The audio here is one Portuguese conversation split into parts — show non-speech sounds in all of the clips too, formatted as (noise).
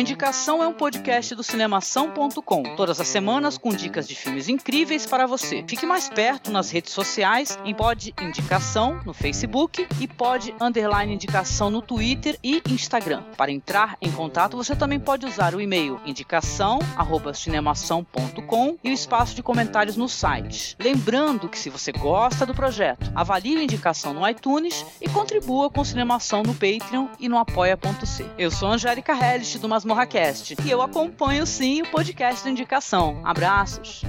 Indicação é um podcast do cinemação.com. Todas as semanas com dicas de filmes incríveis para você. Fique mais perto nas redes sociais, em Pod Indicação no Facebook e Pod Underline Indicação no Twitter e Instagram. Para entrar em contato, você também pode usar o e-mail indicação@cinemação.com e o espaço de comentários no site. Lembrando que se você gosta do projeto, avalie o Indicação no iTunes e contribua com Cinemação no Patreon e no apoia.c. Eu sou Angélica Hellish do Masmorra Cast e eu acompanho sim o podcast do Indicação. Abraços.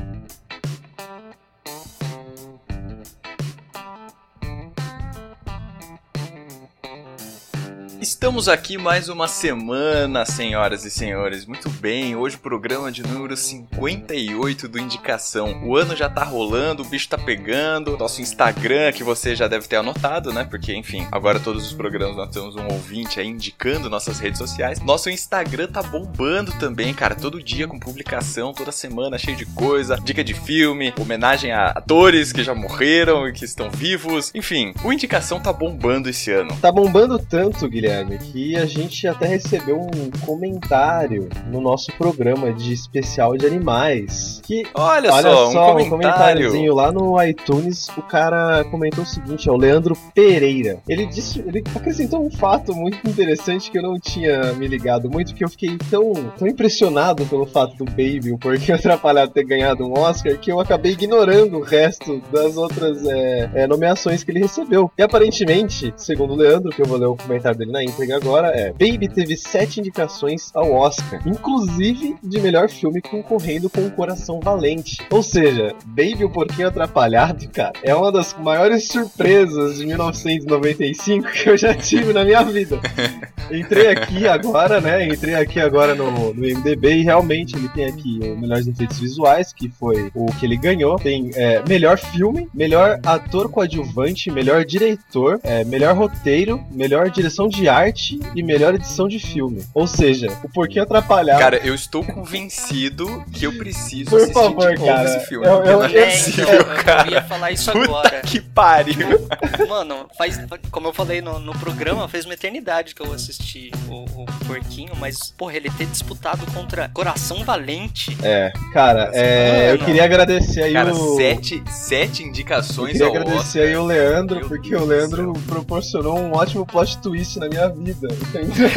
Estamos aqui mais uma semana, senhoras e senhores. Muito bem, hoje o programa de número 58 do Indicação. O ano já tá rolando, o bicho tá pegando. Nosso Instagram, que você já deve ter anotado, né? Porque, enfim, agora todos os programas nós temos um ouvinte aí indicando nossas redes sociais. Nosso Instagram tá bombando também, cara. Todo dia com publicação, toda semana cheio de coisa. Dica de filme, homenagem a atores que já morreram e que estão vivos. Enfim, o Indicação tá bombando esse ano. Tá bombando tanto, Guilherme, que a gente até recebeu um comentário no nosso programa de especial de animais. Que, Olha, olha só, só, um um comentário. comentáriozinho lá no iTunes, o cara comentou o seguinte, é o Leandro Pereira. Ele disse, ele acrescentou um fato muito interessante que eu não tinha me ligado muito, que eu fiquei tão, tão impressionado pelo fato do Baby, o Porquinho (laughs) Atrapalhado ter ganhado um Oscar, que eu acabei ignorando o resto das outras é, é, nomeações que ele recebeu. E aparentemente, segundo o Leandro, que eu vou ler o comentário dele na íntegra agora, é Baby teve sete indicações ao Oscar, inclusive de melhor filme concorrendo com o Coração Valente. Ou seja, Baby o Porquinho Atrapalhado, cara, é uma das maiores surpresas de 1995 que eu já tive na minha vida. (laughs) Entrei aqui agora, né? Entrei aqui agora no, no MDB e realmente ele tem aqui o melhores efeitos visuais, que foi o que ele ganhou. Tem é, melhor filme, melhor ator coadjuvante, melhor diretor, é, melhor roteiro, melhor direção de arte e melhor edição de filme. Ou seja, o Porquinho Atrapalhado. Cara, eu estou convencido que eu preciso Por assistir favor, de novo cara. esse filme. Eu- eu- não eu- é É, então, possível, eu, cara. eu ia falar isso Puta agora. que pariu. Mano, faz, como eu falei no, no programa, fez uma eternidade que eu assisti o, o Porquinho, mas, porra, ele ter disputado contra Coração Valente. É, cara, é, eu queria agradecer aí Cara, o. sete, sete Eu indicações queria ao agradecer Oscar. aí o Leandro, Meu porque Deus o Leandro proporcionou um ótimo plot twist na minha vida, entendeu?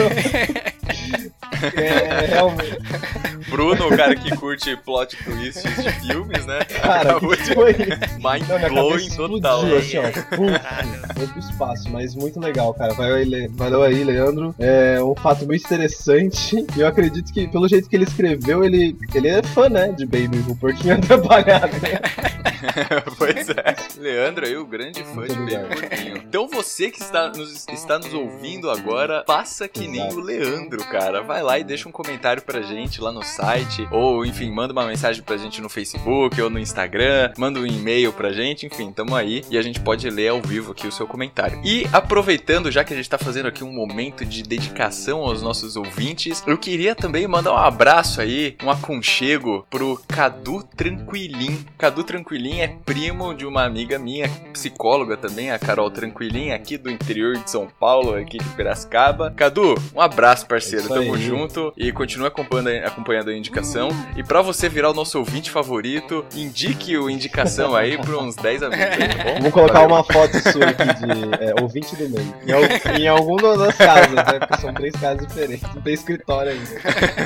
(laughs) é, realmente, Bruno, o cara que curte plot twists de filmes, né? cara, (laughs) Acabou de foi? mind Não, minha blowing total. né? assim, ó. Puf, foi pro espaço, mas muito legal, cara. Valeu aí, Le- valeu aí, Leandro. É um fato muito interessante. E eu acredito que, pelo jeito que ele escreveu, ele, ele é fã, né? De Baby, o porquinho (laughs) atrapalhado. né? pois é. (laughs) Leandro aí, o grande fã Muito de Baby obrigado. Porquinho. Então você que está nos, está nos ouvindo agora, faça que nem o Leandro, cara. Vai lá e deixa um comentário pra gente lá no site. Ou, enfim, manda uma mensagem pra gente no Facebook ou no Instagram. Manda um e-mail pra gente. Enfim, tamo aí. E a gente pode ler ao vivo aqui o seu comentário. E aproveitando, já que a gente tá fazendo aqui um momento de dedicação aos nossos ouvintes, eu queria também mandar um abraço aí, um aconchego pro Cadu Tranquilim. Cadu Tranquilim é primo de uma amiga minha, psicóloga também, a Carol Tranquilim, aqui do interior de São Paulo, aqui de Piracicaba. Cadu, um abraço, parceiro. É Tamo aí. junto e continue acompanhando, acompanhando a indicação. E pra você virar o nosso ouvinte favorito, indique o indicação aí pra uns 10 amigos tá bom? Vou colocar Valeu. uma foto sua aqui de é, ouvinte do meio. Em, em alguma das casas, né? Porque são três casas diferentes. Não tem escritório ainda.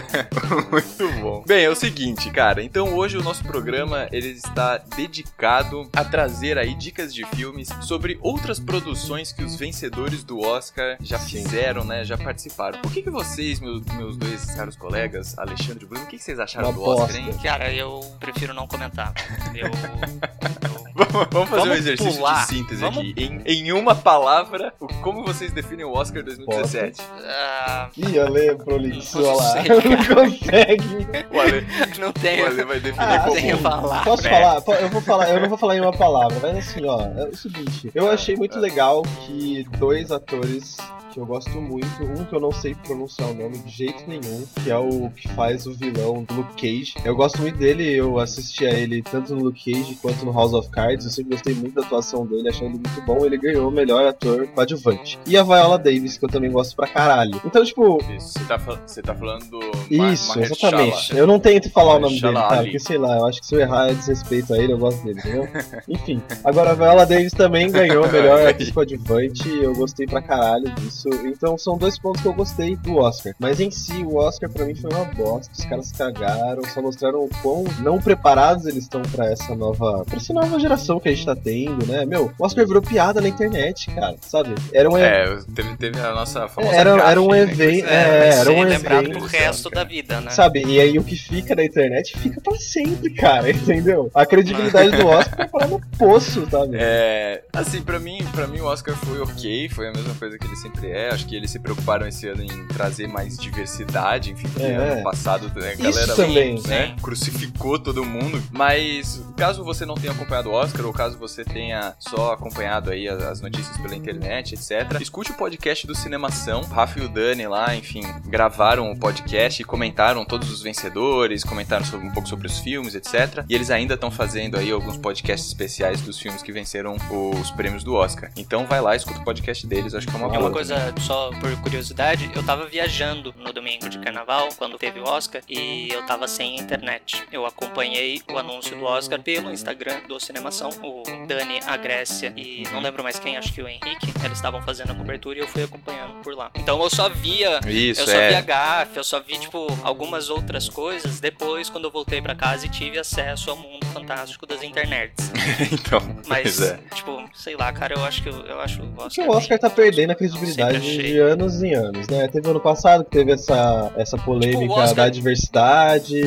(laughs) Muito bom. Bem, é o seguinte, cara. Então hoje o nosso programa ele está dedicado a trazer aí dicas de filmes sobre outras produções que os vencedores do Oscar já fizeram, né? Já participaram. O que, que vocês, meus, meus dois caros colegas, Alexandre e Bruno, o que, que vocês acharam Uma do Oscar, bosta. hein? Cara, eu prefiro não comentar. Eu. (laughs) eu- Vamos, vamos fazer um Vamos exercício pular. de síntese Vamos- aqui. Em, em uma palavra, o- como vocês definem o Oscar 2017? Ah, Ih, Ale, prolixo, Não olha lá. (laughs) Não consegue. O Ale, não o tenho. Ale vai definir Ah, como... tenho palavra. Posso falar? Eu vou falar, eu não vou falar em uma palavra, mas assim, ó, é o seguinte, eu achei muito legal que dois atores que eu gosto muito, um que eu não sei pronunciar o nome de jeito nenhum, que é o que faz o vilão do Luke Cage. Eu gosto muito dele, eu assisti a ele tanto no Luke Cage quanto no House of Cards, eu sempre gostei muito da atuação dele, achei ele muito bom, ele ganhou o melhor ator coadjuvante. E a Viola Davis, que eu também gosto pra caralho. Então, tipo, você tá, você tá falando do... Ma- isso, Mahershala. exatamente. Eu não tento falar o nome dele, tá? Porque sei lá, eu acho que se eu errar é desrespeito a ele, eu gosto dele, entendeu? Enfim. Agora a Viola Davis também ganhou o melhor (laughs) atriz coadjuvante, eu gostei pra caralho disso. Então são dois pontos que eu gostei do Oscar. Mas em si, o Oscar pra mim foi uma bosta. Os caras cagaram, só mostraram o quão não preparados eles estão pra essa nova. pra essa nova geração que a gente tá tendo, né? Meu, o Oscar virou piada na internet, cara, sabe? Era um É, teve, teve a nossa famosa Era- gafe, era um né, evento- É, era um lembrado pro resto da vida, né? Sabe? E aí o que fica na internet fica pra sempre, cara, (laughs) entendeu? A credibilidade do Oscar parar no poço, sabe? É, assim, pra mim, pra mim o Oscar foi ok, foi a mesma coisa que ele sempre é. Acho que eles se preocuparam esse ano em trazer mais diversidade, enfim, porque É. ano passado né, a Isso galera também. né, crucificou todo mundo. Mas caso você não tenha acompanhado o Oscar, ou caso você tenha só acompanhado aí as, as notícias pela internet, etc., escute o podcast do Cinemação. O Rafa e o Dani lá, enfim, gravaram o podcast e comentaram todos os vencedores, comentaram sobre- um pouco sobre os filmes, etc. E eles ainda estão fazendo aí alguns podcasts especiais dos filmes que venceram os prêmios do Oscar. Então vai lá, escuta o podcast deles, acho que é uma boa. uma coisa, só por curiosidade, eu tava viajando no domingo de carnaval, quando teve o Oscar, e eu tava sem internet. Eu acompanhei o anúncio do Oscar pelo Instagram do Cinemação. O Dani, a Grécia e não lembro mais quem, acho que o Henrique, eles estavam fazendo a cobertura e eu fui acompanhando por lá. Então eu só via. Isso, eu só é. vi a GAF, eu só vi, tipo, algumas outras coisas depois, quando eu voltei pra casa e tive acesso ao mundo fantástico das internets. (laughs) então, Mas, é. tipo, sei lá, cara, eu acho que eu, eu acho o Porque Oscar. o Oscar tá perdendo a credibilidade Sempre achei. de anos em anos, né? Teve ano passado que teve essa, essa polêmica Tipo, Oscar- da diversidade.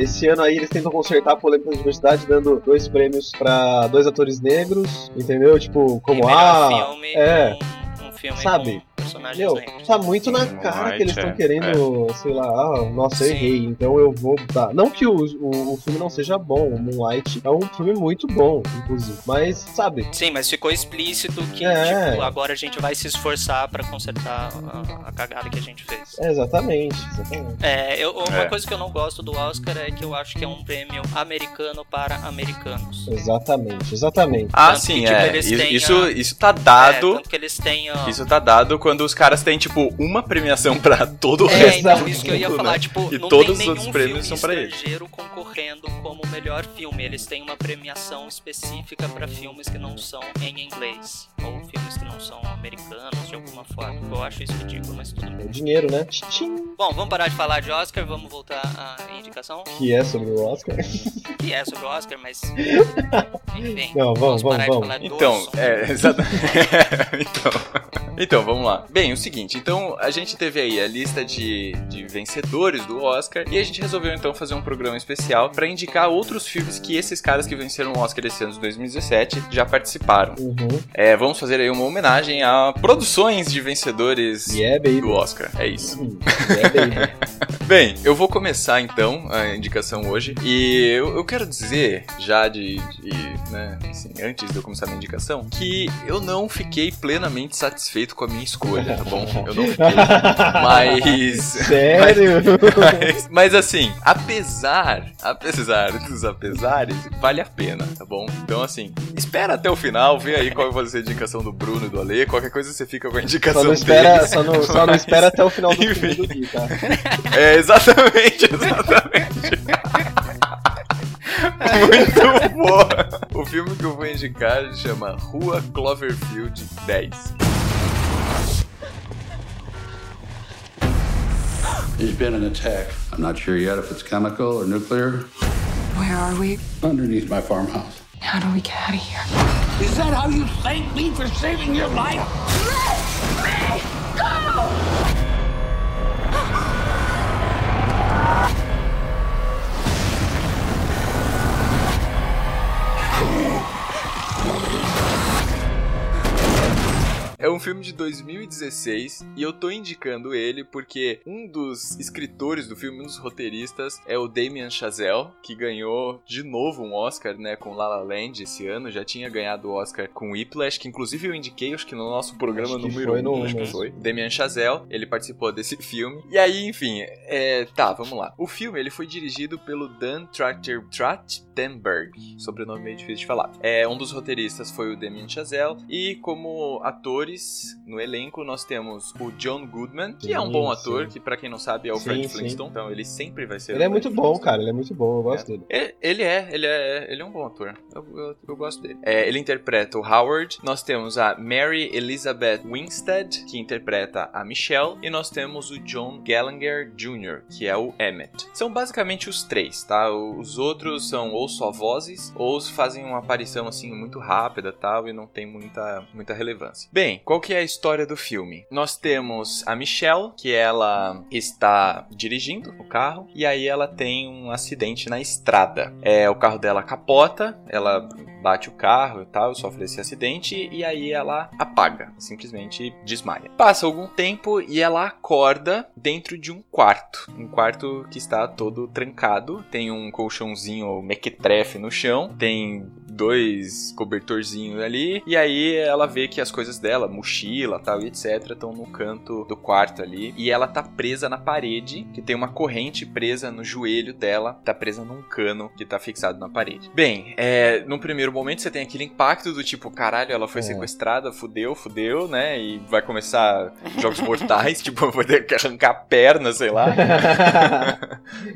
Esse ano aí eles tentam consertar a polêmica da diversidade, dando dois prêmios pra dois atores negros, entendeu? Tipo, como ah. filme, é. um, um filme Sabe? Personagens Meu, negros. tá muito na cara que eles estão é, querendo, sei lá, ah, nossa, eu errei, então eu vou dar. Não que o, o, o filme não seja bom, o Moonlight é um filme muito bom, inclusive. Mas, sabe, Sim, mas ficou explícito que É. tipo, agora a gente vai se esforçar pra consertar a, a cagada que a gente fez. é exatamente, exatamente. É, eu- uma É. coisa que eu não gosto do Oscar é que eu acho que é um prêmio americano para americanos. Exatamente, exatamente. Ah, Tanto sim, que, tipo, é. Isso, têm isso, isso tá É, dado. tanto que eles ó, Isso tá dado quando os caras têm, tipo, uma premiação pra todo o É, resto. então, Exato. isso que eu ia né? falar, tipo, E não todos tem os nenhum outros prêmios filme são pra eles. estrangeiro concorrendo como melhor filme. Eles têm uma premiação específica pra filmes que não são em inglês, ou filmes que não são americanos de alguma forma. Eu acho isso ridículo, mas tudo bem. O dinheiro, né? Tchim, Bom, vamos parar de falar de Oscar, vamos voltar à indicação, Que é sobre o Oscar. que é sobre o Oscar, mas enfim. Não, vamos, vamos, parar de vamos. do Então, é, (laughs) exatamente. (laughs) então, então, vamos lá. Bem, o seguinte, então a gente teve aí a lista de, de vencedores do Oscar e a gente resolveu então fazer um programa especial pra indicar outros filmes que esses caras que venceram o Oscar esse ano de 2017 já participaram. Uhum. É, vamos fazer aí uma homenagem a produções de vencedores Yeah, do Oscar. É isso. Hum, yeah. (laughs) Bem, eu vou começar então a indicação hoje. E eu, eu quero dizer, já de, de, né, assim, antes de eu começar a minha indicação, que eu não fiquei plenamente satisfeito com a minha escolha, tá bom? Eu não fiquei. (laughs) Mas. Sério? Mas, mas assim, apesar, apesar dos apesares, vale a pena, tá bom? Então assim, espera até o final, vê aí qual vai ser a indicação do Bruno e do Ale, qualquer coisa você fica com a indicação Só não espera, deles. só não, só não (laughs) Mas- espera até o final do Enfim. filme do Gui, tá? É, exatamente, exatamente. (laughs) Muito boa. O filme que eu vou indicar chama Rua Cloverfield 10. There's been an attack. I'm not sure yet if it's chemical or nuclear. Where are we? Underneath my farmhouse. How do we get out of here? Is that how you thank me for saving your life? Um filme de 2016 e eu tô indicando ele porque um dos escritores do filme, um dos roteiristas, é o Damien Chazelle, que ganhou de novo um Oscar, né, com La La Land esse ano. Já tinha ganhado o Oscar com Whiplash, que inclusive eu indiquei, acho que no nosso programa Acho número foi 1, no acho que mesmo. foi. Damien Chazelle, ele participou desse filme. E aí, enfim, é, tá, vamos lá. O filme, ele foi dirigido pelo Dan Trachter, Trachtenberg, sobrenome meio difícil de falar. É, um dos roteiristas foi o Damien Chazelle, e como atores no elenco nós temos o John Goodman, que é um Sim, bom sim. ator, que pra quem não sabe é o Sim, Fred sim. Flintstone, então ele sempre vai ser Ele é muito bom, cara. Ele é muito bom. Eu gosto dele. E- Ele é, ele é, ele é um bom ator. Eu, eu, eu gosto dele. É, ele interpreta o Howard. Nós temos a Mary Elizabeth Winstead, que interpreta a Michelle. E nós temos o John Gallagher Jr., que é o Emmett. São basicamente os três, tá? Os outros são ou só vozes, ou fazem uma aparição assim muito rápida tal, e não tem muita, muita relevância. Bem, qual que é a história do filme? Nós temos a Michelle, que ela está dirigindo o carro, e aí ela tem um acidente na estrada. É, o carro dela capota, ela bate o carro e tal, sofre esse acidente, e aí ela apaga, simplesmente desmaia. Passa algum tempo e ela acorda dentro de um quarto. Um quarto que está todo trancado, tem um colchãozinho mequetrefe no chão, tem dois cobertorzinhos ali, e aí ela vê que as coisas dela, mochila tal e etc, estão no canto do quarto ali, e ela tá presa na parede, que tem uma corrente presa no joelho dela, tá presa num cano que tá fixado na parede. Bem, é, no primeiro momento você tem aquele impacto do tipo, caralho, ela foi É. sequestrada, fudeu, fudeu, né, e vai começar jogos mortais, (laughs) tipo, vai ter que arrancar a perna, sei lá. (laughs)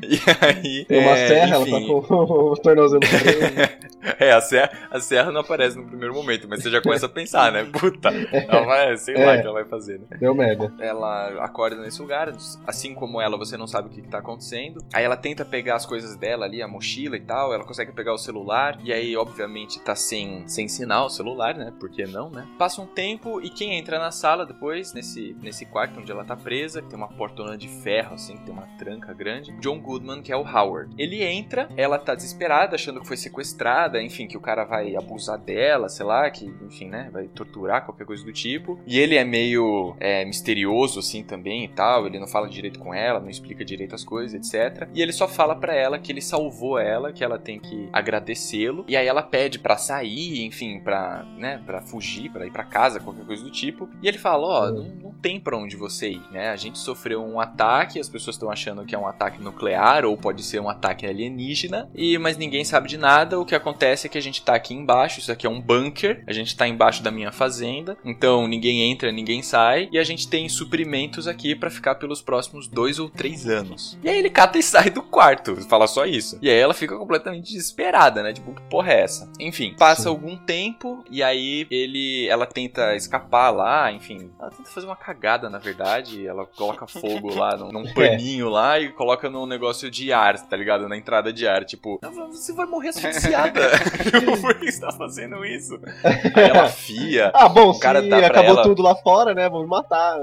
E aí. Tem uma é, serra, enfim, ela tá com (laughs) o tornozelo preso. é, a serra, a serra não aparece no primeiro momento, mas você já começa a pensar, né? Puta, (laughs) ela vai, sei lá o É. que ela vai fazer, né? Deu merda. Ela acorda nesse lugar, assim como ela, você não sabe o que, que tá acontecendo. Aí ela tenta pegar as coisas dela ali, a mochila e tal, ela consegue pegar o celular, e aí, obviamente, tá sem, sem sinal o celular, né? Por que não, né? Passa um tempo e quem entra na sala depois, nesse, nesse quarto onde ela tá presa, que tem uma portona de ferro, assim, que tem uma tranca grande, John Goodman, que é o Howard. Ele entra, ela tá desesperada, achando que foi sequestrada, enfim, que o cara vai abusar dela, sei lá, que, enfim, né, vai torturar, qualquer coisa do tipo. E ele é meio é, misterioso, assim, também e tal, ele não fala direito com ela, não explica direito as coisas, etc. E ele só fala pra ela que ele salvou ela, que ela tem que agradecê-lo. E aí ela pede pra sair, enfim, pra, né, pra fugir, pra ir pra casa, qualquer coisa do tipo. E ele fala, ó, não, não tem pra onde você ir, né? A gente sofreu um ataque, as pessoas estão achando que é um ataque nuclear ou pode ser um ataque alienígena, e mas ninguém sabe de nada. O que acontece é que a gente tá aqui embaixo, isso aqui é um bunker, a gente tá embaixo da minha fazenda, então ninguém entra, ninguém sai, e a gente tem suprimentos aqui pra ficar pelos próximos dois ou três anos. E aí ele cata e (laughs) sai do quarto, fala só isso. E aí ela fica completamente desesperada, né? Tipo, que porra é essa? Enfim, passa Sim. algum tempo e aí ele, ela tenta escapar lá, enfim, ela tenta fazer uma cagada, na verdade, ela coloca fogo lá num, num (laughs) paninho lá e coloca num negócio de ar, tá ligado? Na entrada de ar, tipo, "Ah, você vai morrer asfixiada. (laughs) Por que você tá fazendo isso? Aí ela afia. Ah, bom, O cara se acabou ela- tudo lá fora, né? Vamos matar.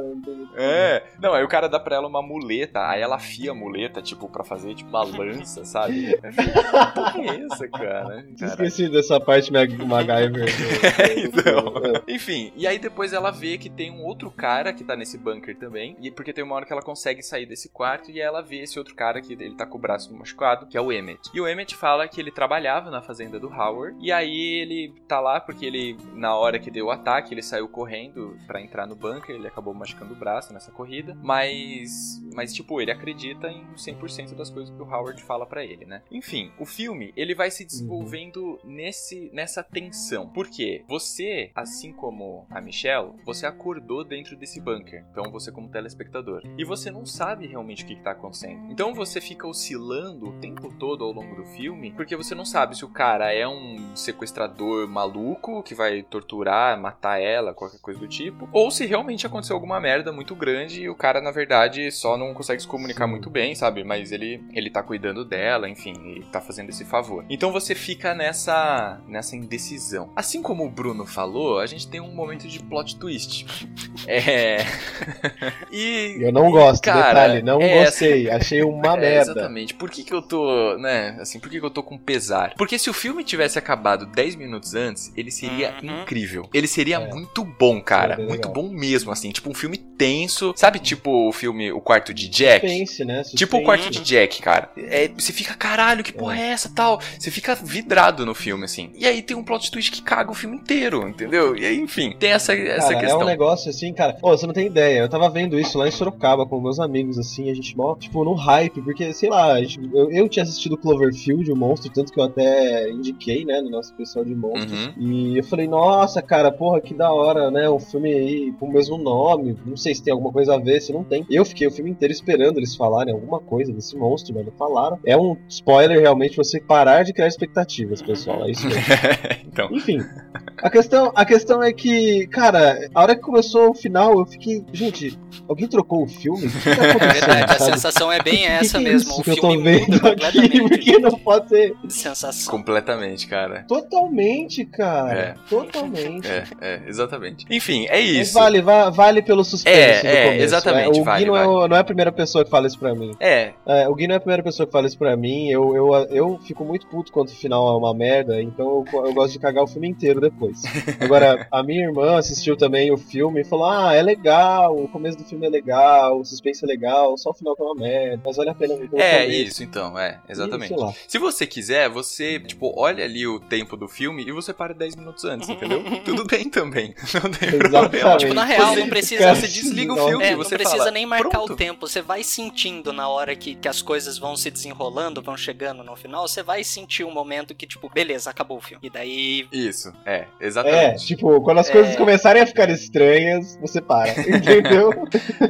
É, não, aí o cara dá pra ela uma muleta, aí ela afia a muleta, tipo, pra fazer, tipo, uma lança, sabe? Porra (laughs) é essa, cara? Cara, Esqueci dessa parte MacGyver. (laughs) Então, enfim, e aí depois ela vê que tem um outro cara que tá nesse bunker também, e porque tem uma hora que ela consegue sair desse quarto e ela vê esse outro cara que ele tá com o braço machucado, que é o Emmett. E o Emmett fala que ele trabalhava na fazenda do Howard, e aí ele tá lá porque ele, na hora que deu o ataque, ele saiu correndo pra entrar no bunker, ele acabou machucando o braço nessa corrida, mas, mas tipo, ele acredita em 100% das coisas que o Howard fala pra ele, né? Enfim, o filme, ele vai se desenvolvendo nesse, nessa tensão. Por quê? Você, assim como a Michelle, você acordou dentro desse bunker. Então você como telespectador. E você não sabe realmente o que, que tá acontecendo. Então você fica oscilando o tempo todo ao longo do filme, porque você não sabe se o cara é um sequestrador maluco que vai torturar, matar ela, qualquer coisa do tipo, ou se realmente aconteceu alguma merda muito grande e o cara, na verdade, só não consegue se comunicar muito bem, sabe? Mas ele, ele tá cuidando dela, enfim, e tá fazendo esse favor. Então você fica nessa, nessa indecisão. Assim como o Bruno falou, a gente tem um momento de plot twist. (laughs) É. (laughs) e. Eu não gosto, Cara, detalhe, não é, gostei. (laughs) Achei uma É, merda. exatamente. Por que, que eu tô, né? Assim, por que, que eu tô com pesar? Porque se o filme filme tivesse acabado 10 minutos antes, ele seria Uhum. incrível. Ele seria É. muito bom, cara. É, muito bom mesmo, assim. Tipo um filme tenso. Sabe, tipo o filme O Quarto de Jack? Suspense, né? Tipo o Suspense. quarto de Jack, cara. É, você fica, caralho, que porra é essa tal? Você fica vidrado no filme, assim. E aí tem um plot twist que caga o filme inteiro, entendeu? E aí, enfim, tem essa, essa Cara, questão. é um negócio assim, cara. Pô, você não tem ideia. Eu tava vendo isso lá em Sorocaba com meus amigos, assim, a gente mó, tipo, no hype, porque, sei lá, gente- eu, eu tinha assistido Cloverfield, o monstro, tanto que eu até indiquei, né, no nosso pessoal de monstros. Uhum. E eu falei, nossa, cara, porra, que da hora, né? Um filme aí com o mesmo nome. Não sei se tem alguma coisa a ver, se não tem. Eu fiquei o filme inteiro esperando eles falarem alguma coisa desse monstro, mas não falaram. É um spoiler realmente você parar de criar expectativas, pessoal. É isso mesmo. (laughs) então, Enfim, a questão, a questão é que, cara, a hora que começou o final, eu fiquei, gente, alguém trocou o filme? O que tá É (laughs) verdade, a sabe? sensação é bem (laughs) essa que é mesmo. O que eu filme tô vendo muda aqui, (laughs) completamente porque não pode ser. sensação. completamente, cara. Totalmente, cara. É. Totalmente. É, é, exatamente. Enfim, é Mas isso. vale, va- vale pelo suspense É, do é, começo. exatamente, É, o vale, Gui não, é, vale. o- não é a primeira pessoa que fala isso pra mim. É, É, o Gui não é a primeira pessoa que fala isso pra mim. Eu, eu, eu fico muito puto quando o final é uma merda, então eu, eu gosto de cagar o filme inteiro depois. Agora, a minha irmã assistiu também o filme e falou: Ah, é legal, o começo do filme é legal, o suspense é legal, só o final que é uma merda, mas vale a pena ver é isso, então, é, exatamente. Se você quiser, você, tipo, olha ali o tempo do filme e você para 10 minutos antes, entendeu? (laughs) Tudo bem também. (laughs) Não tem problema. Exatamente. Tipo, na real, Você- não precisa- Você desliga o não. filme, É, não você precisa fala, nem marcar "Pronto." o tempo, você vai sentindo na hora que, que as coisas vão se desenrolando, vão chegando no final, você vai sentir um momento que, tipo, beleza, acabou o filme. E daí. Isso, é, É, exatamente. tipo, quando as coisas É. começarem a ficar estranhas, você para, (laughs) entendeu?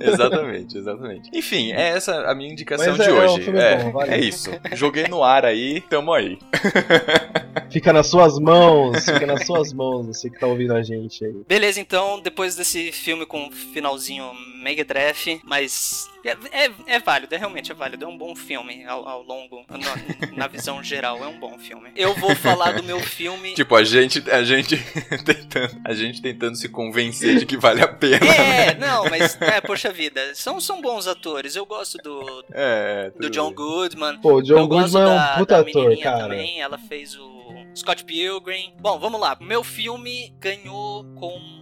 exatamente, exatamente. Enfim, é essa a minha indicação Mas de é, é um hoje. filme É, bom, valeu. é isso. Joguei no ar aí, tamo aí. (laughs) Fica nas suas mãos, fica nas suas mãos, você que tá ouvindo a gente aí. Beleza, então, depois desse filme com um finalzinho mega draft, mas. É, é, é válido, é realmente é válido. É um bom filme ao, ao longo, na, na visão geral, é um bom filme. Eu vou falar do meu filme. (laughs) Tipo, a gente, a gente (laughs) tentando, a gente tentando se convencer de que vale a pena. É, não, mas, é, poxa vida, são, são bons atores. Eu gosto do, É, do John. Goodman. Pô, o John Goodman é um puta ator, cara. também, ela fez o Scott Pilgrim. Bom, vamos lá. Meu filme ganhou com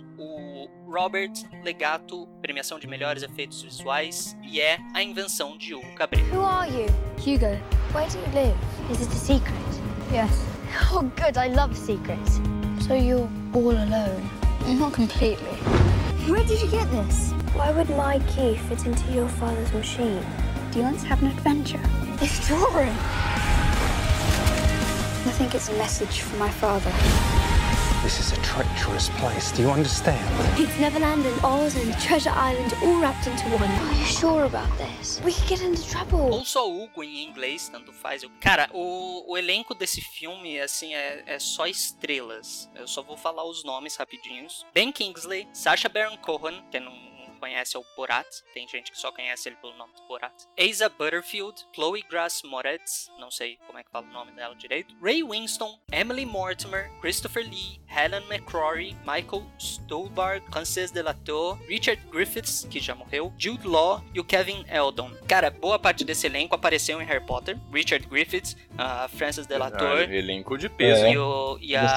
Robert Legato, premiação de melhores efeitos visuais, e é A Invenção de Hugo Cabret. Who are you? Hugo. Where do you live? Is it a secret? Yes. Oh, good. I love secrets. So you're all alone? Mm-hmm. Not completely. Where did you get this? Why would my key fit into your father's machine? Do you want to have an adventure? It's Exploring. I think it's a message from my father. This is a treacherous place. Do you understand? It's Neverland and Oz and Treasure Island all wrapped into one. Are you sure about this? We could get into trouble. Ou só Hugo em inglês, tanto faz. Cara, o, o elenco desse filme, assim, é, é só estrelas. Eu só vou falar os nomes rapidinhos. Ben Kingsley, Sacha Baron Cohen, que não conhece é o Borat, tem gente que só conhece ele pelo nome do Borat. Asa Butterfield, Chloe Grace Moretz, não sei como é que fala o nome dela direito. Ray Winston, Emily Mortimer, Christopher Lee, Helen McCrory, Michael Stolberg, Frances Delator, Richard Griffiths, que já morreu, Jude Law e o Kevin Eldon. Cara, boa parte desse elenco apareceu em Harry Potter. Richard Griffiths, a Frances Delator Ah, elenco de peso, É. e, o, e a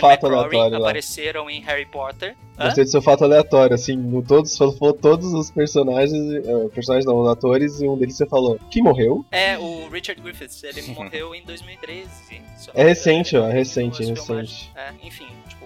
fato McCrory apareceram em Harry Potter. Gostei do seu fato aleatório, assim, no todos, falou todos os personagens, eh, personagens não, os atores, e um deles você falou, que morreu? É, o Richard Griffiths, ele morreu em 2013. se eu não É recente, ó, é recente, é recente. É, enfim, tipo,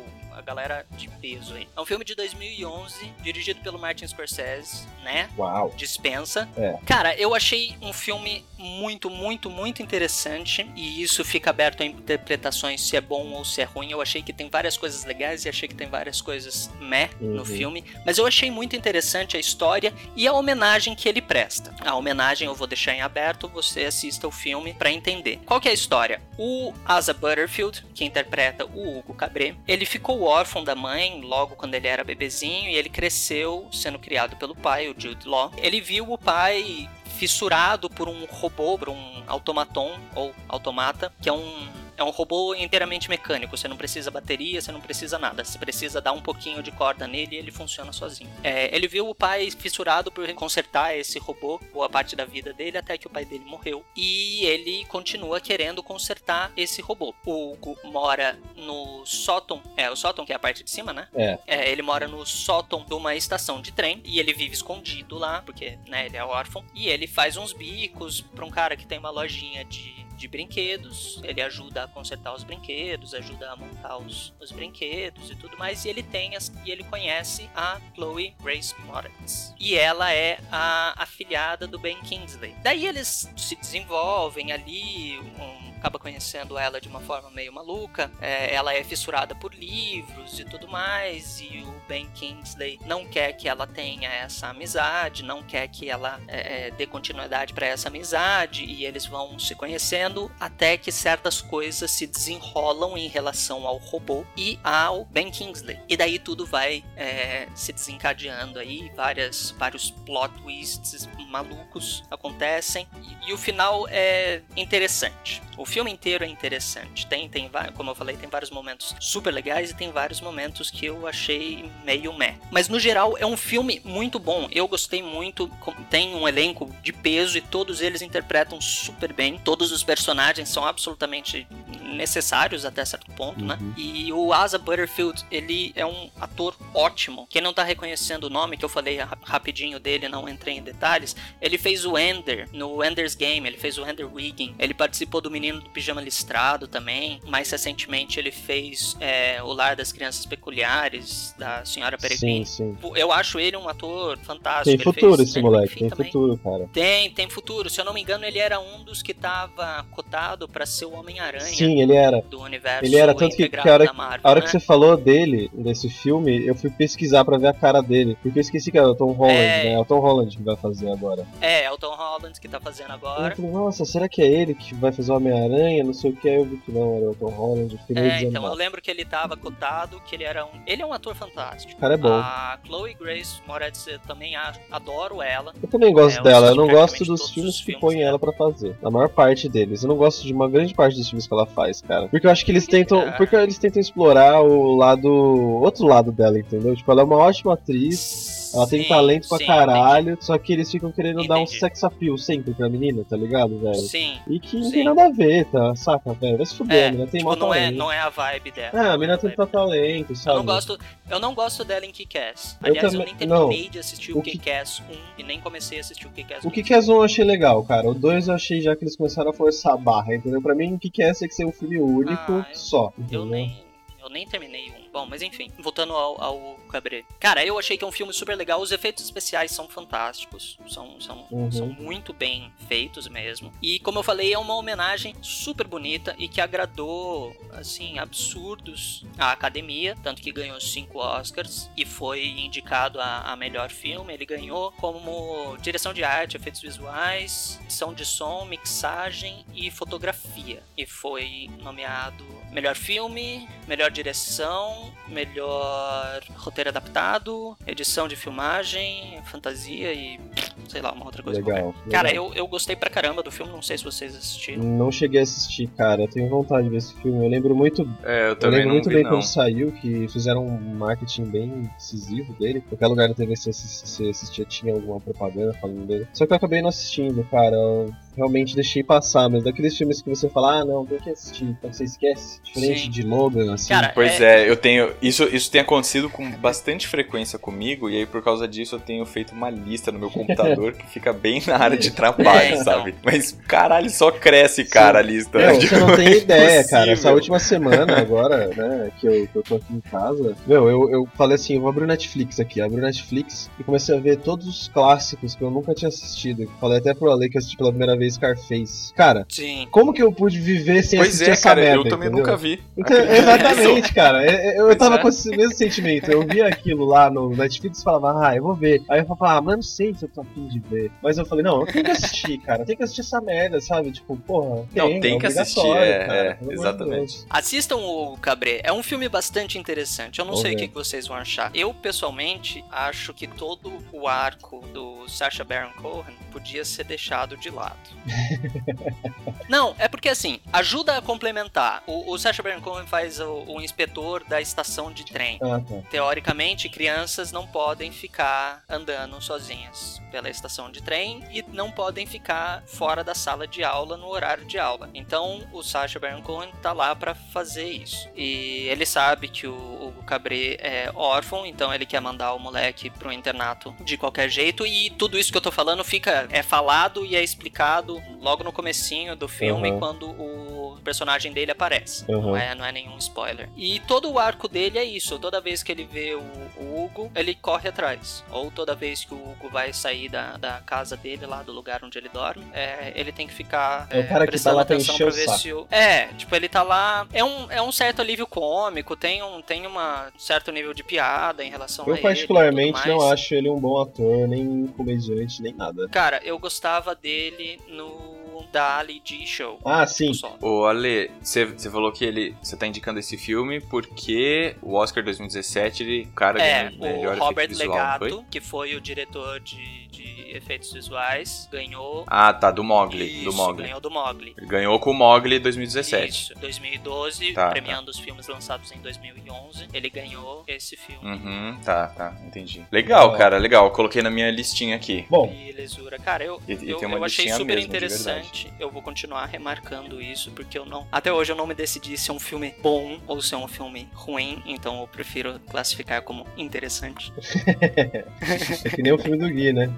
galera de peso aí. É um filme de 2011, dirigido pelo Martin Scorsese, né? Uau. Dispensa. É. Cara, eu achei um filme muito, muito, muito interessante. E isso fica aberto a interpretações se é bom ou se é ruim. Eu achei que tem várias coisas legais e achei que tem várias coisas meh no Uhum. filme. Mas eu achei muito interessante a história e a homenagem que ele presta. A homenagem eu vou deixar em aberto, você assista o filme pra entender. Qual que é a história? O Asa Butterfield, que interpreta o Hugo Cabret, ele ficou órfão da mãe logo quando ele era bebezinho e ele cresceu sendo criado pelo pai, o Jude Law. Ele viu o pai fissurado por um robô, por um automaton ou automata, que é um É um robô inteiramente mecânico. Você não precisa bateria, você não precisa nada. Você precisa dar um pouquinho de corda nele e ele funciona sozinho. É, ele viu o pai fissurado por consertar esse robô boa parte da vida dele até que o pai dele morreu. E ele continua querendo consertar esse robô. O Hugo mora no sótão. É, o sótão que é a parte de cima, né? É. É, ele mora no sótão de uma estação de trem e ele vive escondido lá, porque, né, ele é órfão. E ele faz uns bicos pra um cara que tem uma lojinha de, de brinquedos. Ele ajuda a consertar os brinquedos, ajuda a montar os, os brinquedos e tudo mais. E ele tem as, e ele conhece a Chloe Grace Moretz. E ela é a afilhada do Ben Kingsley. Daí eles se desenvolvem ali, um, acaba conhecendo ela de uma forma meio maluca. É, ela é fissurada por livros e tudo mais, e o Ben Kingsley não quer que ela tenha essa amizade, não quer que ela é, é, dê continuidade para essa amizade, e eles vão se conhecendo até que certas coisas se desenrolam em relação ao robô e ao Ben Kingsley. E daí tudo vai é, se desencadeando aí, várias, vários plot twists malucos acontecem, e, e o final é interessante. O filme inteiro é interessante. Tem, tem, como eu falei, tem vários momentos super legais e tem vários momentos que eu achei meio meh. Mas no geral é um filme muito bom. Eu gostei muito. Tem um elenco de peso e todos eles interpretam super bem. Todos os personagens são absolutamente necessários até certo ponto, né? E o Asa Butterfield, ele é um ator ótimo. Quem não tá reconhecendo o nome que eu falei ra- rapidinho dele, não entrei em detalhes, ele fez o Ender no Ender's Game, ele fez o Ender Wiggin. Ele participou do Menino do Pijama Listrado também. Mais recentemente ele fez é, O Lar das Crianças Peculiares, da Senhora Peregrine. Sim, sim. Eu acho ele um ator fantástico. Tem futuro fez esse moleque, tem também. futuro, cara. Tem, tem futuro. Se eu não me engano, ele era um dos que tava cotado pra ser o Homem-Aranha Sim, ele era. do universo Ele era, tanto que, que a hora, da Marvel, a hora né? que você falou dele, desse filme, eu fui pesquisar pra ver a cara dele. Porque eu esqueci que era o Tom Holland, É. né? É o Tom Holland que vai fazer agora. É, é o Tom Holland que tá fazendo agora. Eu falei, nossa, será que é ele que vai fazer o Homem-Aranha? Não sei o que. Eu vi que não, era o Tom Holland. Fiquei É, então eu lembro que ele tava cotado, que ele era um. Ele é um ator fantástico. O cara é bom. A Chloe Grace Moretz, eu também adoro ela. Eu também gosto É, eu dela, eu assisti não gosto praticamente dos todos filmes os que filmes põem dela. ela pra fazer. A maior parte deles. Eu não gosto de uma grande parte dos filmes que ela faz, cara. Porque eu acho que eles (laughs) tentam. cara? Porque eles tentam explorar o lado. outro lado dela, entendeu? Tipo, ela é uma ótima atriz. Ela tem Sim, talento pra sim, caralho, só que eles ficam querendo dar um Entendi. sex appeal sempre pra menina, tá ligado, velho? Sim. E que não tem nada a ver, tá? Saca, velho? Vai se fuder, É, a menina tem tipo, não é, não é a vibe dela. Ah, a menina tem é muito talento, Eu sabe? não gosto, eu não gosto dela em Kick-Ass. Eu Aliás, eu, também- nem terminei não. de assistir O o Kick-Ass 1 e nem comecei a assistir o Kick-Ass O 2. que que é um eu achei legal, cara. O 2 eu achei já que eles começaram a forçar a barra, entendeu? Pra mim, o que que é tem que ser um filme único Ah, eu- só. Eu nem, eu nem terminei um. Bom, mas enfim, voltando ao, ao Cabré. Cara, eu achei que é um filme super legal. Os efeitos especiais são fantásticos. São, são, Uhum. são muito bem feitos mesmo. E como eu falei, é uma homenagem super bonita e que agradou, assim, absurdos à academia. Tanto que ganhou cinco Oscars e foi indicado a, a melhor filme. Ele ganhou como direção de arte, efeitos visuais, edição de som, mixagem e fotografia. E foi nomeado melhor filme, melhor direção, melhor roteiro adaptado, edição de filmagem, fantasia e sei lá, uma outra coisa. Legal. qualquer. Cara, legal. eu, eu gostei pra caramba do filme, não sei se vocês assistiram. Não cheguei a assistir, cara. Eu tenho vontade de ver esse filme. Eu lembro muito. É, eu Eu também lembro não muito vi, bem não. quando saiu, que fizeram um marketing bem decisivo dele. Qualquer lugar na TV que você assis- você assistia tinha alguma propaganda falando dele. Só que eu acabei não assistindo, cara. Eu realmente deixei passar, mas daqueles filmes que você fala, ah, não, tem que assistir. Então você esquece. Diferente Sim. de Logan, assim. Cara, Pois é, eu tenho. Isso, isso tem acontecido com bastante frequência comigo, e aí por causa disso eu tenho feito uma lista no meu (laughs) computador que fica bem na área de trabalho, É, então. sabe? Mas caralho, só cresce, cara, a lista. Tipo, você não tem (laughs) é ideia, cara. Essa última semana agora, né, que eu, que eu tô aqui em casa, meu, eu, eu falei assim, eu vou abrir o Netflix aqui, abri o Netflix e comecei a ver todos os clássicos que eu nunca tinha assistido. Falei até pro Ale que eu assisti pela primeira vez Scarface. Cara, Sim. como que eu pude viver sem Pois assistir é, essa cara, merda, eu também entendeu? nunca vi. Então, exatamente, cara. É- é- Eu, Pois tava é. com esse mesmo sentimento. Eu via aquilo lá no Netflix e falava, ah, eu vou ver. Aí eu falava, ah, mas não sei se eu tô afim de ver. Mas eu falei, não, eu tenho que assistir, (laughs) cara. Eu tenho que assistir essa merda, sabe? Tipo, porra, Não, tem que assistir, obrigatório, é, cara, é, de exatamente. Assistam o Cabré. É um filme bastante interessante. Eu não Vamos sei o ver. que que vocês vão achar. Eu, pessoalmente, acho que todo o arco do Sacha Baron Cohen podia ser deixado de lado. (laughs) Não, é porque assim, ajuda a complementar. O, o Sacha Baron Cohen faz o, o inspetor da estação de trem. Ah, tá. Teoricamente, crianças não podem ficar andando sozinhas pela estação de trem e não podem ficar fora da sala de aula no horário de aula. Então, o Sacha Baron Cohen tá lá pra fazer isso. E ele sabe que o, o Cabré é órfão, então ele quer mandar o moleque pro internato de qualquer jeito e tudo isso que eu tô falando fica é falado e é explicado logo no comecinho do filme Uhum. quando o personagem dele aparece. Uhum. Não é, não é nenhum spoiler. E todo o arco dele é isso. Toda vez que ele vê o, o Hugo, ele corre atrás. Ou toda vez que o Hugo vai sair da, da casa dele, lá do lugar onde ele dorme, é, ele tem que ficar É o é, cara que tá prestando lá pra atenção pra o ver se o... É, tipo, ele tá lá... É um, é um certo alívio cômico, tem um, tem uma certo nível de piada em relação a Eu ele. e particularmente não acho ele um bom ator, nem comediante, nem nada. Cara, eu gostava dele no da Ali G Show. Ah, sim. Só. Ô, Ale, você você falou que ele. Você tá indicando esse filme porque o Oscar 2017, ele, o cara É, ganhou melhor o Robert efeito visual, não foi? Legato, que foi o diretor de, de efeitos visuais, ganhou. Ah, tá, do Mogli. Isso, do Mogli. ganhou do Mogli. Ganhou com o Mogli 2017. Isso, 2012, Tá, premiando os filmes lançados em 2011, ele ganhou esse filme. Uhum, tá, tá, entendi. Legal, cara, legal. Coloquei na minha listinha aqui. Bom, Belezura. Cara, eu, E- e eu, uma eu achei super mesmo, de interessante. Eu vou continuar remarcando isso, porque eu não. Até hoje eu não me decidi se é um filme bom ou se é um filme ruim, então eu prefiro classificar como interessante. (laughs) é que nem o filme do Gui, né?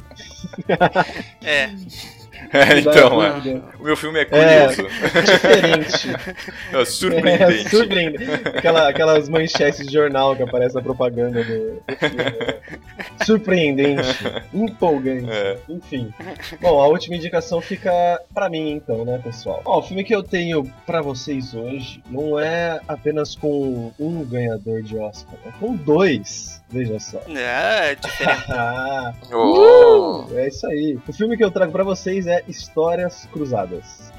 É, (laughs) então, Dá é. O meu filme é É. curioso. Diferente. É, surpreendente. É, surpreendente. Aquela- aquelas manchetes de jornal que aparece na propaganda do, do filme. Surpreendente. Empolgante. É. Enfim. Bom, a última indicação fica pra mim, então, né, pessoal? Ó, o filme que eu tenho pra vocês hoje não é apenas com um ganhador de Oscar, é com dois. Veja só. é diferente. (laughs) É isso aí. O filme que eu trago pra vocês é Histórias Cruzadas.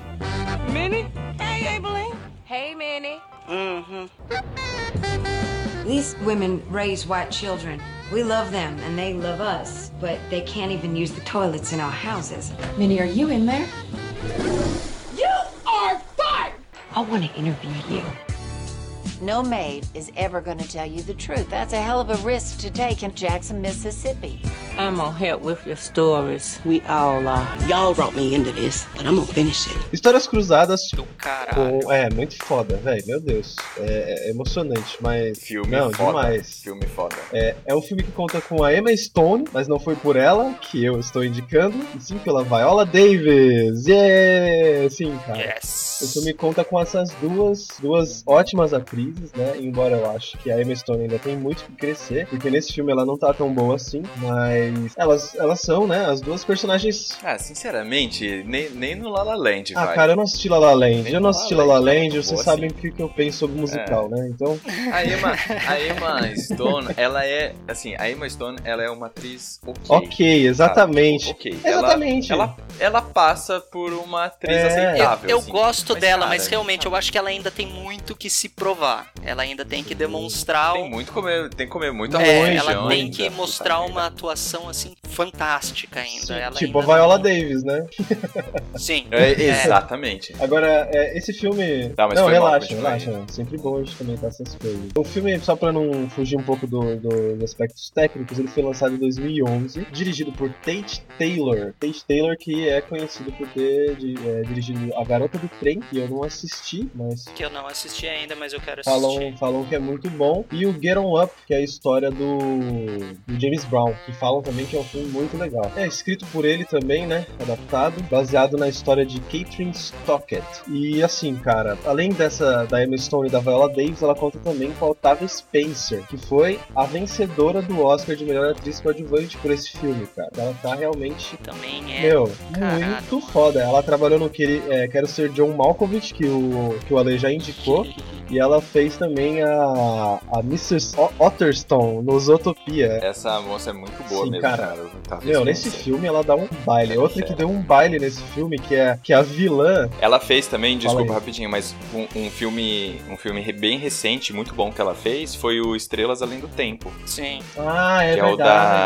Minnie? Hey, Abilene. Hey, Minnie. Mm-hmm. These women raise white children. We love them and they love us, but they can't even use the toilets in our houses. Minnie, are you in there? You are fired! I want to interview you. No maid is ever going to tell you the truth. That's a hell of a risk to take in Jackson, Mississippi. I'm gonna help with your stories. We all are. Y'all brought me into this, but I'm gonna finish it. Histórias Cruzadas Do caralho. com... É, muito foda, velho. Meu Deus. É, é emocionante, mas... Filme Não, foda. demais. Filme foda. É, é um filme que conta com a Emma Stone, mas não foi por ela que eu estou indicando, e sim pela Viola Davis. Yeah! Sim, cara. Yes. O filme conta com essas duas, duas ótimas atrizes, né? Embora eu acho que a Emma Stone ainda tem muito que crescer, porque nesse filme ela não tá tão boa assim, mas elas, elas são, né, as duas personagens. Ah, sinceramente, nem, nem no La La Land, Ah, vai. cara, eu não assisti La La Land. Nem Eu não La La assisti La La Land, Land, não, vocês boa, sabem o que, que eu penso sobre musical, né? Então, (laughs) A Emma, a Emma Stone, ela é, assim, a Emma Stone, ela é uma atriz ok. ok, exatamente. sabe? Ok. Exatamente. Ela, ela, ela passa por uma atriz É. aceitável. Eu assim. gosto Mas, dela, cara, mas realmente eu acho que ela ainda tem muito que se provar. Ela ainda tem que demonstrar Tem muito comer, tem que comer muita É, ela tem ainda, que mostrar uma atuação assim fantástica ainda. Ela tipo a ainda Viola não- Davis, né? Sim. É, é. exatamente. Agora, é, esse filme. Tá, mas não, foi mal, relaxa, relaxa. Sempre bom a gente comentar essas coisas. O filme, só pra não fugir um pouco do- do- dos aspectos técnicos, ele foi lançado em 2011, dirigido por Tate Taylor. Tate Taylor, que é conhecido por ter de- é, dirigido A Garota do Trem, que eu não assisti, mas Que eu não assisti ainda, mas eu quero falam, assistir. falam que é muito bom. E o Get On Up, que é a história do, do James Brown, que falam também que é um filme muito legal. É escrito por ele também, né? Adaptado, baseado na história de Catherine Stockett. E assim, cara, além dessa da Emma Stone e da Viola Davis, ela conta também com a Octavia Spencer, que foi a vencedora do Oscar de melhor atriz coadjuvante por esse filme, cara. Ela tá realmente Também é. meu, caralho. muito foda. Ela trabalhou no Queri- é, Quero Ser John Malkovich, que o, que o Ale já indicou. E ela fez também a, a Mrs. Otterstone no Zootopia. Essa moça é muito boa Sim, mesmo, cara. cara. Meu, nesse filme ela dá um baile. É Outra que deu um baile nesse filme, que é que a vilã. Ela fez também, desculpa rapidinho, mas um, um filme um filme bem recente, muito bom que ela fez, foi o Estrelas Além do Tempo. Sim. Ah, é que é o da,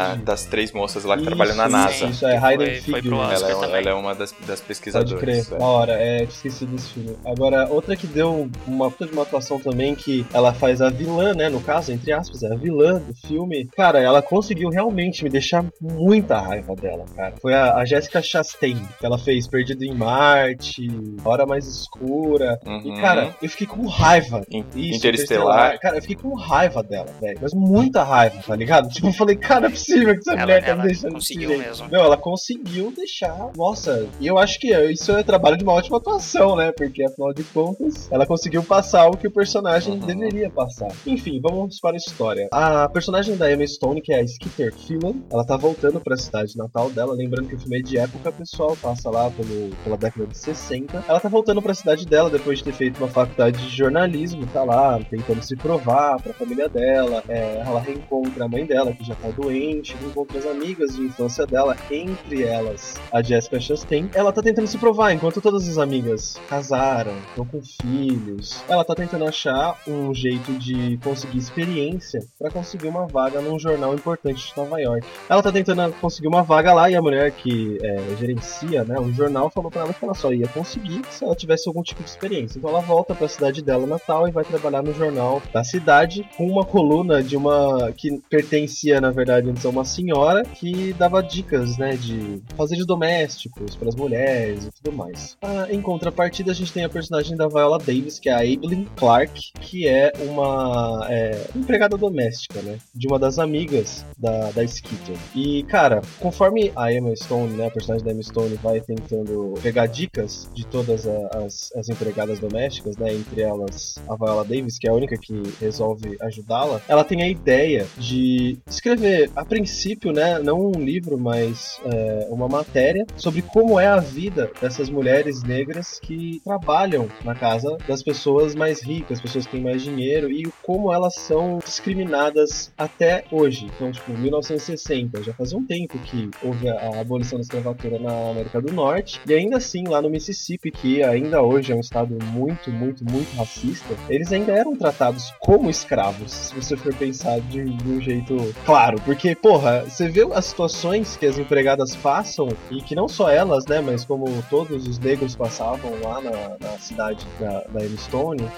verdade. das três moças lá que Isso, trabalham na NASA. Isso, é Que Hayden Figure. Ela é, ela é uma das, das Pode pesquisadoras. crer, é. da hora, é, esqueci desse filme. Agora, outra que deu uma puta de uma atuação também, que ela faz a vilã, né, no caso, entre aspas, é a vilã do filme. Cara, ela conseguiu realmente me deixar muita raiva dela, cara. Foi a, a Jessica Chastain, que ela fez Perdido em Marte, Hora Mais Escura. Uhum. E, cara, eu fiquei com raiva. In- Isso, Interestelar. Cara, eu fiquei com raiva dela, velho. Mas muita raiva, tá ligado? Tipo, eu falei, cara, não é possível que essa Ela- mulher tá ela me deixando conseguiu jeito. mesmo. Meu, ela conseguiu deixar. Nossa, e eu acho que isso é trabalho de uma ótima atuação, né? Porque afinal de contas, ela conseguiu passar o que o personagem Uhum. deveria passar. Enfim, vamos para a história. A personagem da Emma Stone, que é a Skeeter Phelan, ela tá voltando pra cidade natal dela. Lembrando que o filme é de época, pessoal, passa lá pelo, pela década de 60. Ela tá voltando pra cidade dela depois de ter feito uma faculdade de jornalismo, tá lá tentando se provar pra família dela. É, ela reencontra a mãe dela, que já tá doente, reencontra as amigas de infância dela, entre elas a Jessica Chastain. Ela tá tentando se provar, enquanto todas as amigas casaram, estão com filhos. Ela tá tentando achar um jeito de conseguir experiência pra conseguir uma vaga num jornal importante de Nova York. Ela tá tentando conseguir uma vaga lá e a mulher que é, gerencia né, o jornal falou pra ela que ela só ia conseguir se ela tivesse algum tipo de experiência. Então ela volta pra cidade dela natal e vai trabalhar no jornal da cidade com uma coluna de uma que pertencia, na verdade, a uma senhora que dava dicas, né, de fazeres domésticos para as mulheres e tudo mais. Ah, em contrapartida, a gente tem a personagem da Viola Davis, que é a Evelyn Clark, que é uma é, empregada doméstica, né, de uma das amigas da, da Skeeter. E, cara, conforme a Emma Stone, né, a personagem da Emma Stone vai tentando pegar dicas de todas as, as empregadas domésticas, né, entre elas a Viola Davis, que é a única que resolve ajudá-la, ela tem a ideia de escrever, a princípio, né, não um livro, mas é, uma matéria sobre como é a vida dessas mulheres negras que trabalham na casa das pessoas mais ricas, pessoas que têm mais dinheiro e como elas são discriminadas até hoje. Então, tipo, 1960, já fazia um tempo que houve a abolição da escravatura na América do Norte e ainda assim lá no Mississippi, que ainda hoje é um estado muito, muito, muito racista, eles ainda eram tratados como escravos, se você for pensar de, de um jeito claro, porque, porra, você vê as situações que as empregadas passam e que não só elas, né, mas como todos os negros passavam lá na, na cidade da, da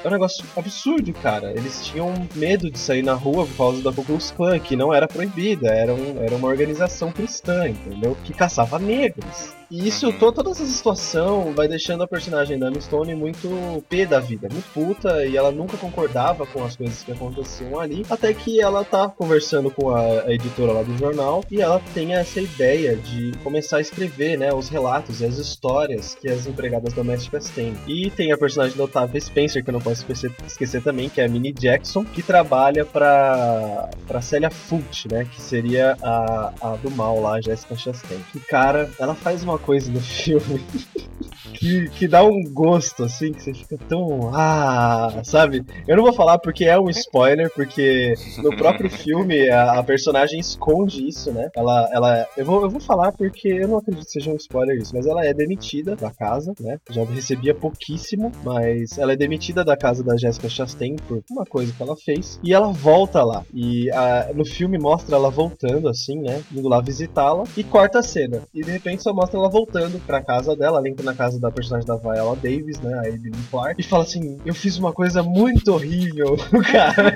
é um negócio absurdo, cara. Eles tinham medo de sair na rua por causa da Ku Klan, que não era proibida, era, um, era uma organização cristã, entendeu? Que caçava negros. E isso, Uhum. to- toda essa situação vai deixando a personagem da Stone muito pé da vida, muito puta, e ela nunca concordava com as coisas que aconteciam ali, até que ela tá conversando com a, a editora lá do jornal, e ela tem essa ideia de começar a escrever, né, os relatos e as histórias que as empregadas domésticas têm. E tem a personagem da Octavia Spencer, que eu não posso esquecer, esquecer também, que é a Minnie Jackson, que trabalha pra, pra Celia Fult, né, que seria a, a do mal lá, a Jessica Chastain. Que, cara, ela faz uma coisa no (laughs) filme que, que dá um gosto, assim, que você fica tão. Ah, sabe? Eu não vou falar porque é um spoiler, porque no próprio (laughs) filme a, a personagem esconde isso, né? Ela. ela eu, vou, eu vou falar porque eu não acredito que seja um spoiler isso, mas ela é demitida da casa, né? Já recebia pouquíssimo, mas ela é demitida da casa da Jessica Chastain por uma coisa que ela fez. E ela volta lá. E ah, no filme mostra ela voltando, assim, né? Indo lá visitá-la e corta a cena. E de repente só mostra ela voltando pra casa dela. Ela entra na casa da personagem da Viola Davis, né? A Evelyn Clark. E fala assim: Eu fiz uma coisa muito horrível, (laughs) cara.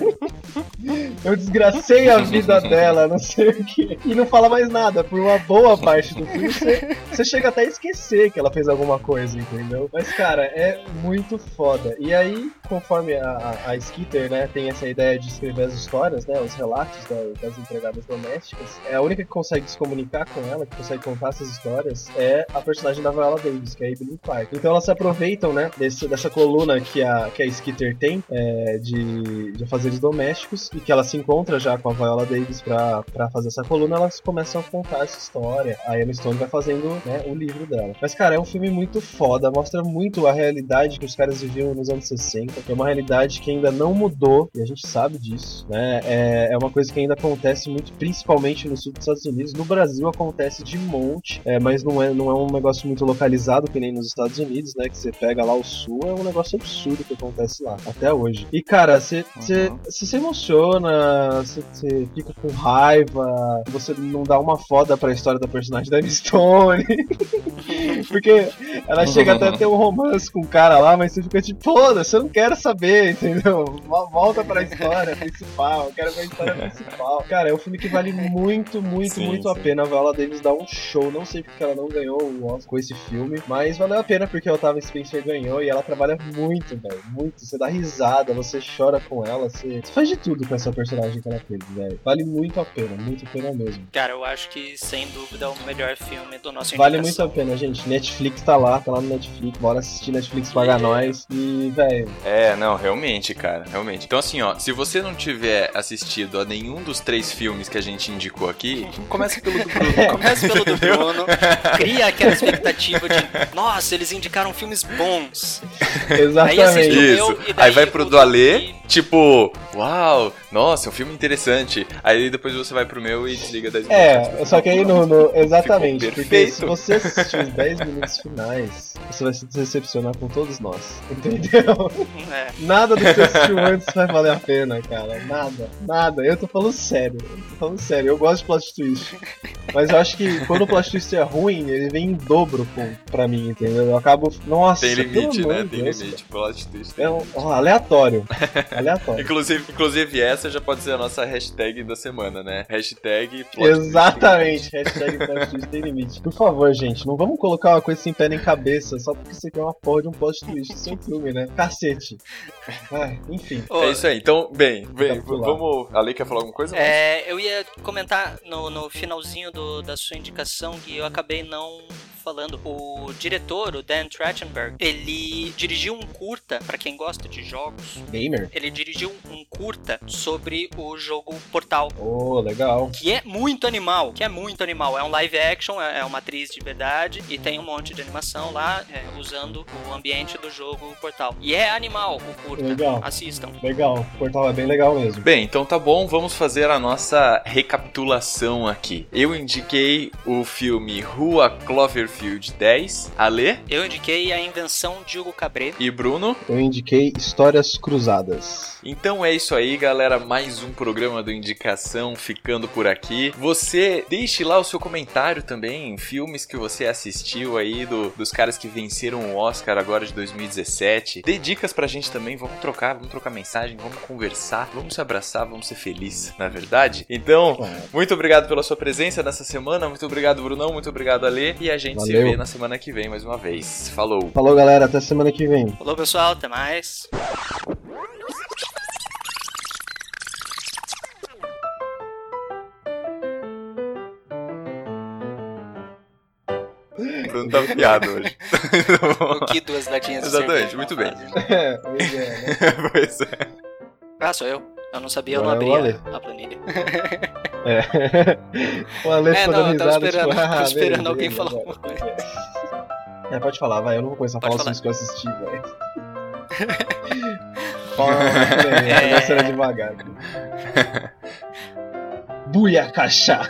Eu desgracei a vida dela, não sei o que. E não fala mais nada. Por uma boa parte do filme, você, você chega até a esquecer que ela fez alguma coisa, entendeu? Mas, cara, é muito foda. E aí, conforme a, a, a Skeeter, né, tem essa ideia de escrever as histórias, né, os relatos da- das empregadas domésticas, é a única que consegue se comunicar com ela, que consegue contar essas histórias, é a personagem da Viola Davis, que é a Evelyn Clark. Então elas se aproveitam, né, desse, dessa coluna que a, que a Skeeter tem, é, de, de afazeres domésticos, e que ela se encontra já com a Viola Davis pra, pra fazer essa coluna, elas começam a contar essa história. A Emma Stone vai fazendo né, o livro dela. Mas, cara, é um filme muito foda, mostra muito a realidade que os caras viviam nos anos 60, que é uma realidade que ainda não mudou, e a gente sabe disso, né? É, é uma coisa que ainda acontece muito, principalmente no sul dos Estados Unidos. No Brasil acontece de monte, é, mas não é, não é um negócio muito localizado, que nem nos Estados Unidos, né? Que você pega lá o sul, é um negócio absurdo que acontece lá, até hoje. E, cara, você uhum. se emociona, você fica com raiva, você não dá uma foda pra história da personagem da Stone. (laughs) Porque ela chega até a ter um romance com o cara lá, mas você fica tipo, foda-se, eu não quero saber, entendeu? Volta pra história principal, eu quero ver a história principal. Cara, é um filme que vale muito, muito, sim, muito sim. a pena. A Viola Davis dá um show, não sei porque ela não ganhou o Oscar com esse filme, mas valeu a pena porque o Otávio Spencer ganhou e ela trabalha muito, velho, muito. Você dá risada, você chora com ela, você, você faz de tudo com essa personagem que ela fez, velho. Vale muito a pena, muito a pena mesmo. Cara, eu acho que sem dúvida é o melhor filme do nosso Vale muito a pena, gente. Netflix tá lá, tá lá no Netflix, bora assistir Netflix paga nós e, velho. É, não, realmente, cara, realmente. Então, assim, ó, se você não tiver assistido a nenhum dos três filmes que a gente indicou aqui, começa pelo do Bruno. (laughs) Começa pelo do Bruno, cria aquela expectativa de, nossa, eles indicaram filmes bons. (laughs) Exatamente. Aí Isso. Aí vai pro do Alê, tipo, uau, tchau nossa, é um filme interessante. Aí depois você vai pro meu e desliga 10 minutos. É, só que aí no. no exatamente, porque se você assistir os 10 minutos finais, você vai se decepcionar com todos nós. (laughs) Entendeu? É. Nada do que você assistiu antes vai valer a pena, cara. Nada, nada. Eu tô falando sério. Eu tô falando sério. Eu gosto de plot twist. Mas eu acho que quando o plot twist é ruim, ele vem em dobro com, pra mim, entendeu? Eu acabo. Nossa, Tem limite, né? Tem Deus, limite. Plot twist. É um, um aleatório. aleatório. (laughs) inclusive, inclusive, essa já pode ser a nossa hashtag da semana, né? Hashtag Exatamente. Hashtag plot tem limite. Por favor, gente, não vamos colocar uma coisa sem pé nem cabeça só porque você quer uma porra de um plot twist seu filme, né? Cacete. Ai, enfim. É isso aí. Então, bem, bem, vamos. A Lei quer falar alguma coisa? É, eu ia comentar no, no finalzinho do, da sua indicação que eu acabei não falando. O diretor, o Dan Trachtenberg, ele dirigiu um curta, para quem gosta de jogos. Gamer? Ele dirigiu um curta sobre o jogo Portal. Oh, legal. Que é muito animal, que é muito animal. É um live action, é, é uma atriz de verdade e tem um monte de animação lá, é, usando o ambiente do jogo Portal. E é animal o curta. Legal. Assistam. Legal. O Portal é bem legal mesmo. Bem, então tá bom, vamos fazer a nossa recapitulação aqui. Eu indiquei o filme Rua Cloverfield Battlefield 10. Ale? Eu indiquei A Invenção de Hugo Cabret. E Bruno? Eu indiquei Histórias Cruzadas. Então é isso aí, galera. Mais um programa do Indicação ficando por aqui. Você deixe lá o seu comentário também, filmes que você assistiu aí do, dos caras que venceram o Oscar agora de 2017. Dê dicas pra gente também, vamos trocar, vamos trocar mensagem, vamos conversar, vamos se abraçar, vamos ser felizes, na é verdade? Então, muito obrigado pela sua presença nessa semana, muito obrigado, Brunão, muito obrigado, Ale, e a gente Valeu. Se vê na semana que vem mais uma vez. Falou! Falou, galera, até semana que vem. Falou, pessoal, até mais. Bruno tá piado hoje. (laughs) o que duas latinhas Exatamente, muito bem. É, (laughs) pois é, né? (laughs) pois é. Ah, sou eu. Eu não sabia, eu não abria a planilha. É. o Ale é, não, eu tava esperando, tipo, ah, esperando alguém falar alguma coisa. É, pode falar, vai. Eu não vou começar a falar os filmes que eu assisti, velho. Fala, é... devagar. Buia cachá.